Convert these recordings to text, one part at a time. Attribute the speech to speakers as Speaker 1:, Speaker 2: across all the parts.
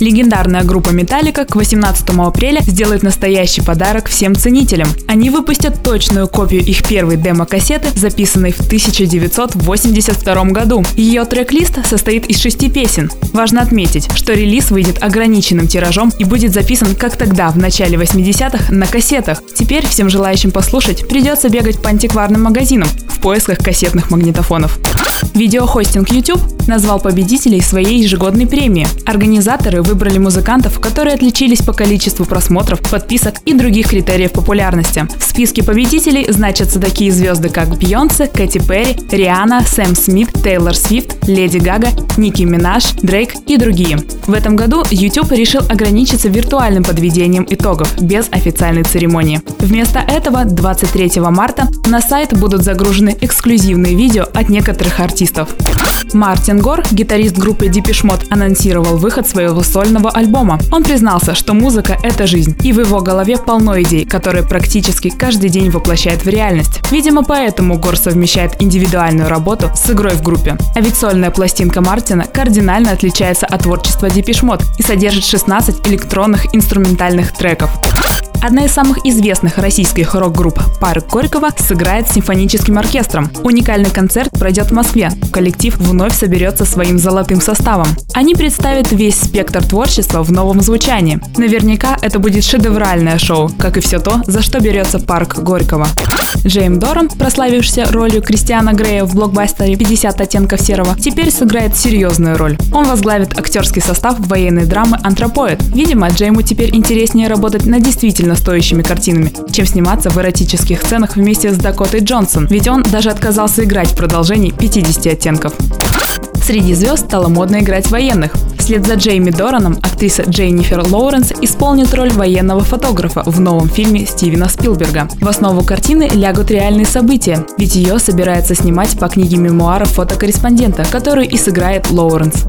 Speaker 1: Легендарная группа Металлика к 18 апреля сделает настоящий подарок всем ценителям. Они выпустят точную копию их первой демо-кассеты, записанной в 1982 году. Ее трек-лист состоит из шести песен. Важно отметить, что релиз выйдет ограниченным тиражом и будет записан, как тогда, в начале 80-х, на кассетах. Теперь всем желающим послушать придется бегать по антикварным магазинам в поисках кассетных магнитофонов. Видеохостинг YouTube назвал победителей своей ежегодной премии. Организаторы выбрали музыкантов, которые отличились по количеству просмотров, подписок и других критериев популярности. В списке победителей значатся такие звезды, как Бейонсе, Кэти Перри, Риана, Сэм Смит, Тейлор Свифт, Леди Гага, Ники Минаж, Дрейк и другие. В этом году YouTube решил ограничиться виртуальным подведением итогов, без официальной церемонии. Вместо этого 23 марта на сайт будут загружены эксклюзивные видео от некоторых артистов. Мартин Гор, гитарист группы Depeche Mode, анонсировал выход своего сольного альбома. Он признался, что музыка — это жизнь, и в его голове полно идей, которые практически каждый день воплощает в реальность. Видимо, поэтому Гор совмещает индивидуальную работу с игрой в группе. А ведь сольная пластинка Мартина кардинально отличается от творчества Depeche Mode и содержит 16 электронных инструментальных треков. Одна из самых известных российских рок-групп «Парк Горького» сыграет с симфоническим оркестром. Уникальный концерт пройдет в Москве. Коллектив вновь соберется своим золотым составом. Они представят весь спектр творчества в новом звучании. Наверняка это будет шедевральное шоу, как и все то, за что берется Парк Горького. Джейм Доран, прославившийся ролью Кристиана Грея в блокбастере «50 оттенков серого», теперь сыграет серьезную роль. Он возглавит актерский состав военной драмы «Антропоид». Видимо, Джейму теперь интереснее работать на действительно стоящими картинами, чем сниматься в эротических сценах вместе с Дакотой Джонсон, ведь он даже отказался играть в продолжении 50 оттенков. Среди звезд стало модно играть военных. Вслед за Джейми Дораном актриса Дженнифер Лоуренс исполнит роль военного фотографа в новом фильме Стивена Спилберга. В основу картины лягут реальные события, ведь ее собирается снимать по книге мемуаров фотокорреспондента, которую и сыграет Лоуренс.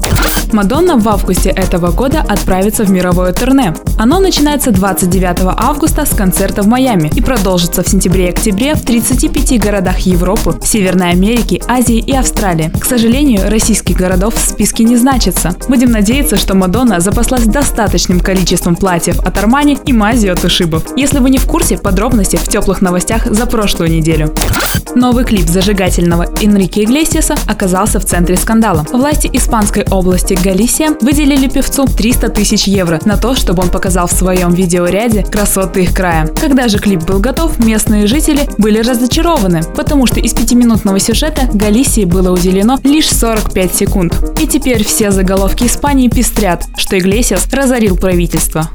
Speaker 1: Мадонна в августе этого года отправится в мировое турне. Оно начинается 29 августа с концерта в Майами и продолжится в сентябре и октябре в 35 городах Европы, Северной Америки, Азии и Австралии. К сожалению, российских городов в списке не значится. Будем надеяться, что Мадонна запаслась достаточным количеством платьев от Армани и мази от Ушибов. Если вы не в курсе, подробности в теплых новостях за прошлую неделю. Новый клип зажигательного Энрике Иглесиаса оказался в центре скандала. Власти испанской области Галисия выделили певцу 300 тысяч евро на то, чтобы он показал в своем видеоряде красоты их края. Когда же клип был готов, местные жители были разочарованы, потому что из пятиминутного сюжета Галисии было уделено лишь 45 секунд. И теперь все заголовки Испании пестрят, что Иглесиас разорил правительство.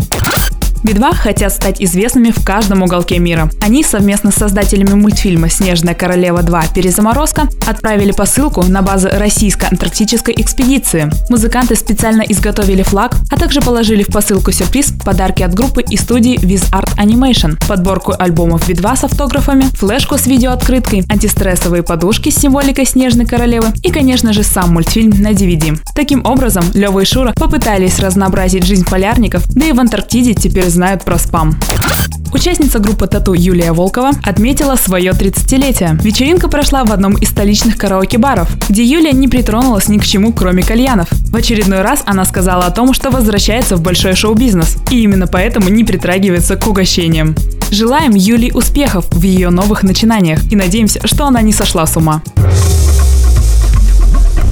Speaker 1: Би-2 хотят стать известными в каждом уголке мира. Они совместно с создателями мультфильма «Снежная королева 2. Перезаморозка» отправили посылку на базы российской антарктической экспедиции. Музыканты специально изготовили флаг, а также положили в посылку сюрприз подарки от группы и студии With Art Animation, подборку альбомов Би-2 с автографами, флешку с видеооткрыткой, антистрессовые подушки с символикой Снежной королевы и, конечно же, сам мультфильм на DVD. Таким образом, Лева и Шура попытались разнообразить жизнь полярников, да и в Антарктиде теперь знают про спам. Участница группы Тату Юлия Волкова отметила свое 30-летие. Вечеринка прошла в одном из столичных караоке-баров, где Юлия не притронулась ни к чему, кроме кальянов. В очередной раз она сказала о том, что возвращается в большой шоу-бизнес, и именно поэтому не притрагивается к угощениям. Желаем Юлии успехов в ее новых начинаниях и надеемся, что она не сошла с ума.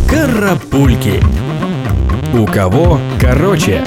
Speaker 2: Карапульки У кого короче